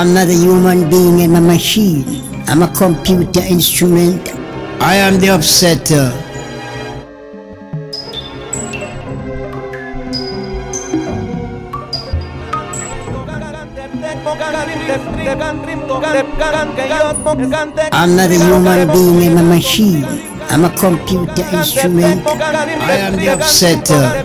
I'm not a human being, I'm a machine. I'm a computer instrument. I am the upsetter. I'm not a human being, I'm a machine. I'm a computer instrument. I am the upsetter.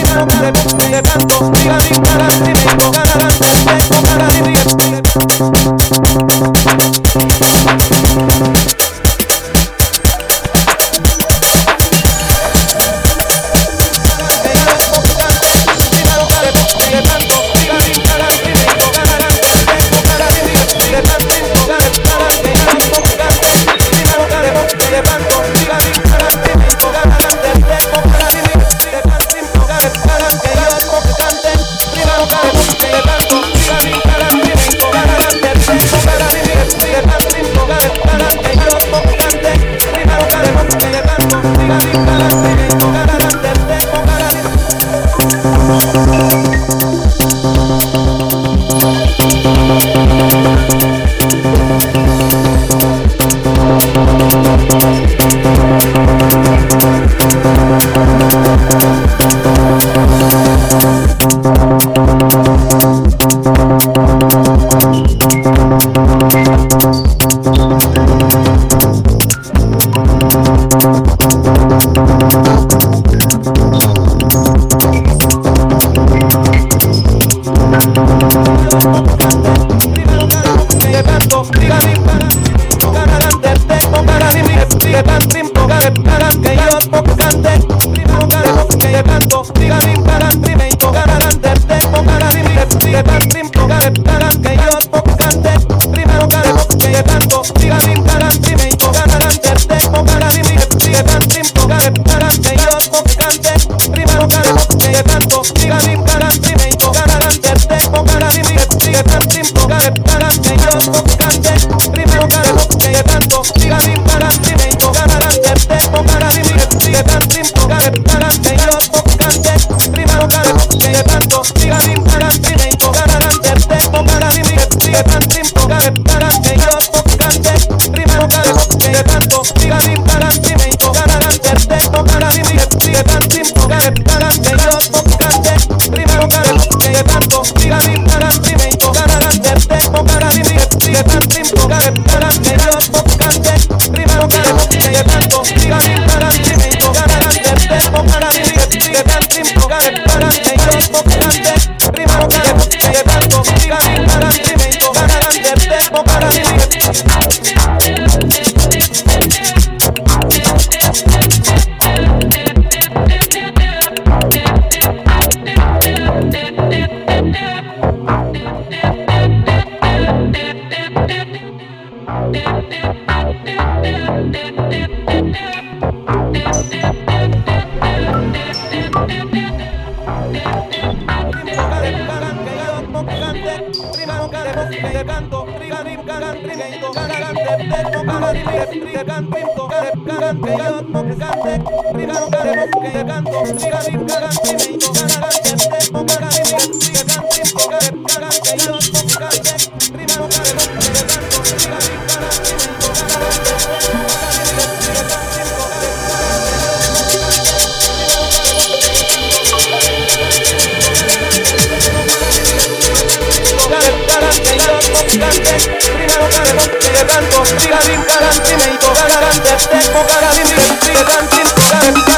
Thank you. que better, better. cante, cante, cante, Thank you.